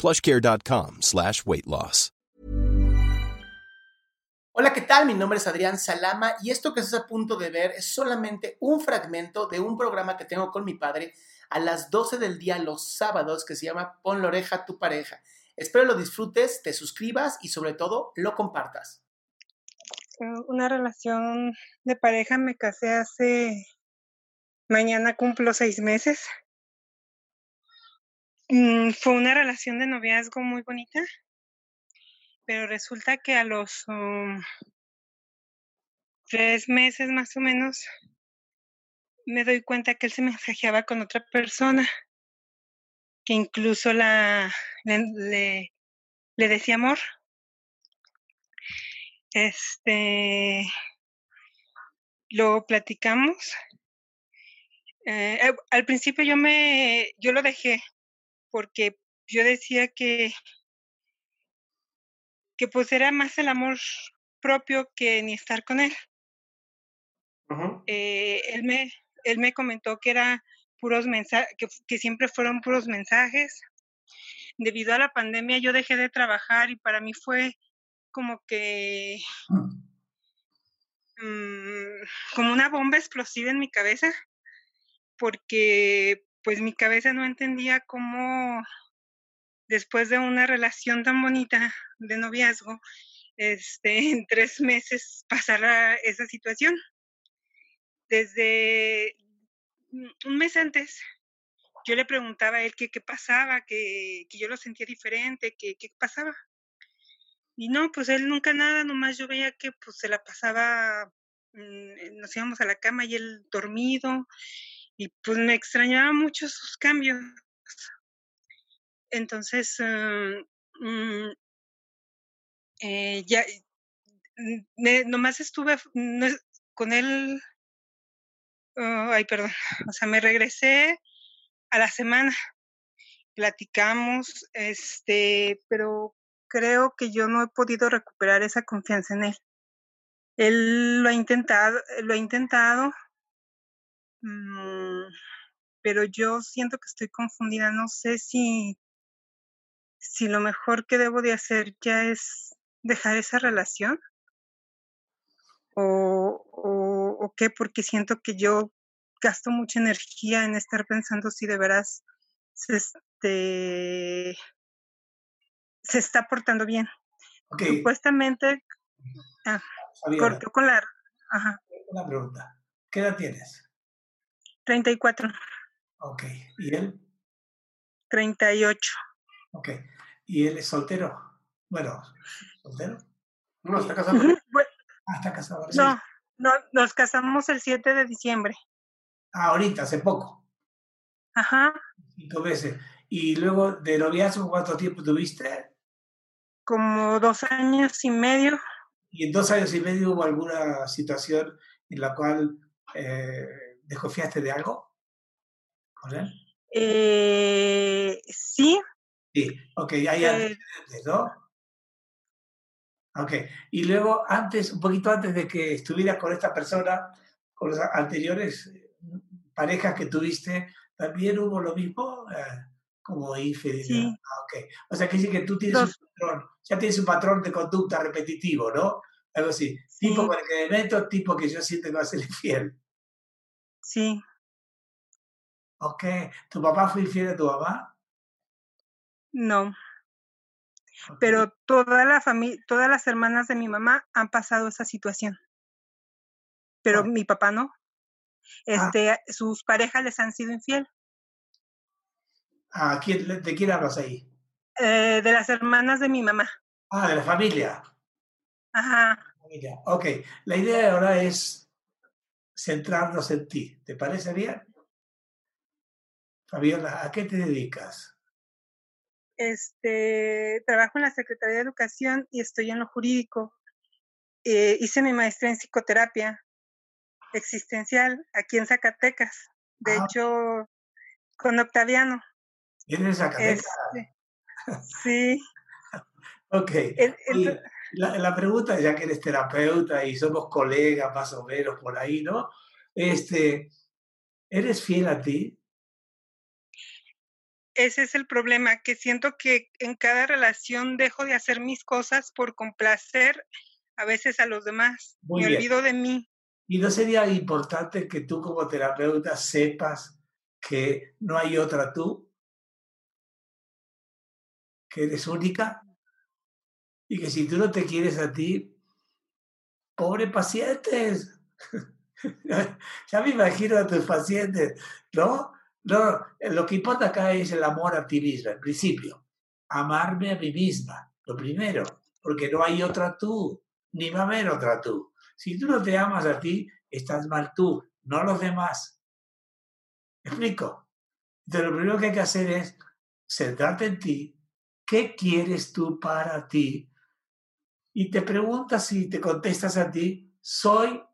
plushcare.com slash weight loss. Hola, ¿qué tal? Mi nombre es Adrián Salama y esto que estás a punto de ver es solamente un fragmento de un programa que tengo con mi padre a las 12 del día los sábados que se llama Pon la oreja a tu pareja. Espero lo disfrutes, te suscribas y sobre todo lo compartas. Una relación de pareja me casé hace... Mañana cumplo seis meses. Mm, fue una relación de noviazgo muy bonita, pero resulta que a los um, tres meses más o menos me doy cuenta que él se mensajeaba con otra persona, que incluso la, le, decía amor. Este, lo platicamos. Eh, eh, al principio yo me, yo lo dejé porque yo decía que, que pues era más el amor propio que ni estar con él. Eh, él, me, él me comentó que era puros mensajes, que, que siempre fueron puros mensajes. Debido a la pandemia yo dejé de trabajar y para mí fue como que mm, como una bomba explosiva en mi cabeza porque pues mi cabeza no entendía cómo después de una relación tan bonita de noviazgo, este, en tres meses pasara esa situación. Desde un mes antes, yo le preguntaba a él qué, qué pasaba, que, que, yo lo sentía diferente, qué pasaba. Y no, pues él nunca nada, nomás yo veía que pues se la pasaba, mm, nos íbamos a la cama y él dormido, y pues me extrañaba mucho sus cambios. Entonces, uh, mm, eh, ya, nomás estuve no, con él, oh, ay, perdón, o sea, me regresé a la semana, platicamos, este, pero creo que yo no he podido recuperar esa confianza en él. Él lo ha intentado, lo ha intentado, pero yo siento que estoy confundida. No sé si, si lo mejor que debo de hacer ya es dejar esa relación o, o, o qué, porque siento que yo gasto mucha energía en estar pensando si de veras se, este, se está portando bien. Supuestamente ah, cortó con la... Ajá. Una pregunta. ¿Qué edad tienes? 34. Ok. ¿Y él? 38. Ok. ¿Y él es soltero? Bueno, ¿soltero? No, está casado. ah, está casado. No, no, nos casamos el 7 de diciembre. Ah, ahorita, hace poco. Ajá. Cinco veces. ¿Y luego de noviazgo cuánto tiempo tuviste? Como dos años y medio. ¿Y en dos años y medio hubo alguna situación en la cual eh, ¿Desconfiaste de algo con él? Eh, sí. Sí, ok, ya hay eh, ¿no? Ok, y luego antes, un poquito antes de que estuvieras con esta persona, con las anteriores parejas que tuviste, ¿también hubo lo mismo? Eh, como infidelidad. Sí. Ah, ok. O sea, que sí que tú tienes ya tienes un patrón de conducta repetitivo, ¿no? Algo así. Tipo con el que me meto, tipo que yo siento que va a ser infiel. Sí. Ok. ¿Tu papá fue infiel a tu mamá? No. Pero toda la familia, todas las hermanas de mi mamá han pasado esa situación. Pero mi papá no. Ah. Este, sus parejas les han sido infiel. ¿A quién, ¿De quién hablas ahí? Eh, de las hermanas de mi mamá. Ah, de la familia. Ajá. Familia. Ok, la idea de ahora es centrarnos en ti. ¿Te parece bien? Fabiola, ¿a qué te dedicas? Este, trabajo en la Secretaría de Educación y estoy en lo jurídico. Eh, hice mi maestría en psicoterapia existencial aquí en Zacatecas. De Ah. hecho, con Octaviano. ¿Eres Zacatecas? Este, sí. Ok. el- el- Y la, la pregunta, ya que eres terapeuta y somos colegas más o menos por ahí, ¿no? Este, ¿Eres fiel a ti? ese es el problema, que siento que en cada relación dejo de hacer mis cosas por complacer a veces a los demás. Muy Me bien. olvido de mí. ¿Y no sería importante que tú como terapeuta sepas que no hay otra tú? ¿Que eres única? Y que si tú no te quieres a ti, pobre pacientes. ya me imagino a tus pacientes, ¿no? No, lo que importa acá es el amor a ti misma, en principio. Amarme a mí misma, lo primero, porque no hay otra tú, ni va a haber otra tú. Si tú no te amas a ti, estás mal tú, no los demás. ¿Me explico? Entonces, lo primero que hay que hacer es centrarte en ti. ¿Qué quieres tú para ti? Y te preguntas y te contestas a ti, ¿soy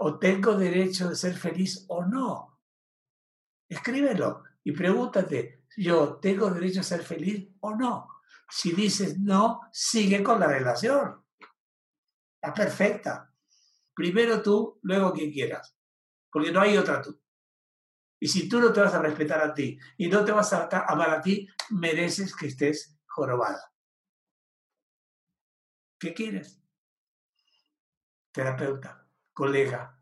o tengo derecho de ser feliz o no? Escríbelo y pregúntate, ¿yo tengo derecho a ser feliz o no? Si dices no, sigue con la relación. Está perfecta. Primero tú, luego quien quieras. Porque no hay otra tú. Y si tú no te vas a respetar a ti y no te vas a amar a ti, mereces que estés jorobada. ¿Qué quieres? Terapeuta, colega.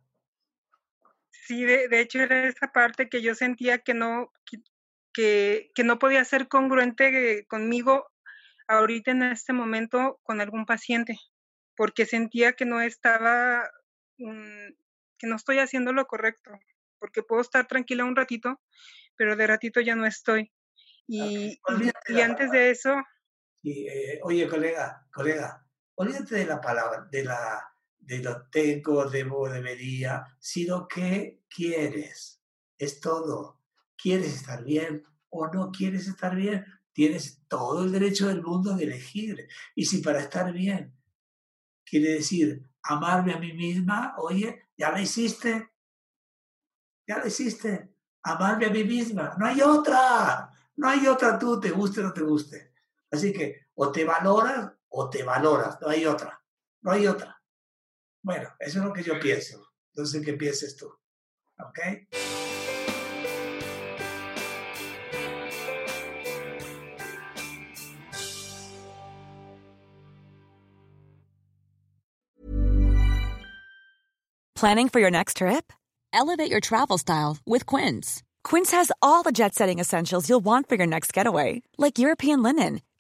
Sí, de, de hecho era esa parte que yo sentía que no, que- que, no podía ser congruente conmigo ahorita en este momento con algún paciente, porque sentía que no estaba, mm, que no estoy haciendo lo correcto, porque puedo estar tranquila un ratito, pero de ratito ya no estoy. Y, y- antes de eso, Y, eh, oye, colega, colega, olvídate de la palabra, de la de lo tengo, debo, debería, sino que quieres. Es todo. ¿Quieres estar bien o no quieres estar bien? Tienes todo el derecho del mundo de elegir. Y si para estar bien quiere decir amarme a mí misma, oye, ya lo hiciste. Ya lo hiciste. Amarme a mí misma. No hay otra. No hay otra tú, te guste o no te guste. Así que o te valoras o te valoras, no hay otra, no hay otra. Bueno, eso es lo que yo pienso. Sé qué pienses tú. ¿Ok? Planning for your next trip? Elevate your travel style with Quince. Quince has all the jet setting essentials you'll want for your next getaway, like European linen,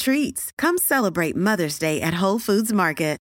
treats. Come celebrate Mother's Day at Whole Foods Market.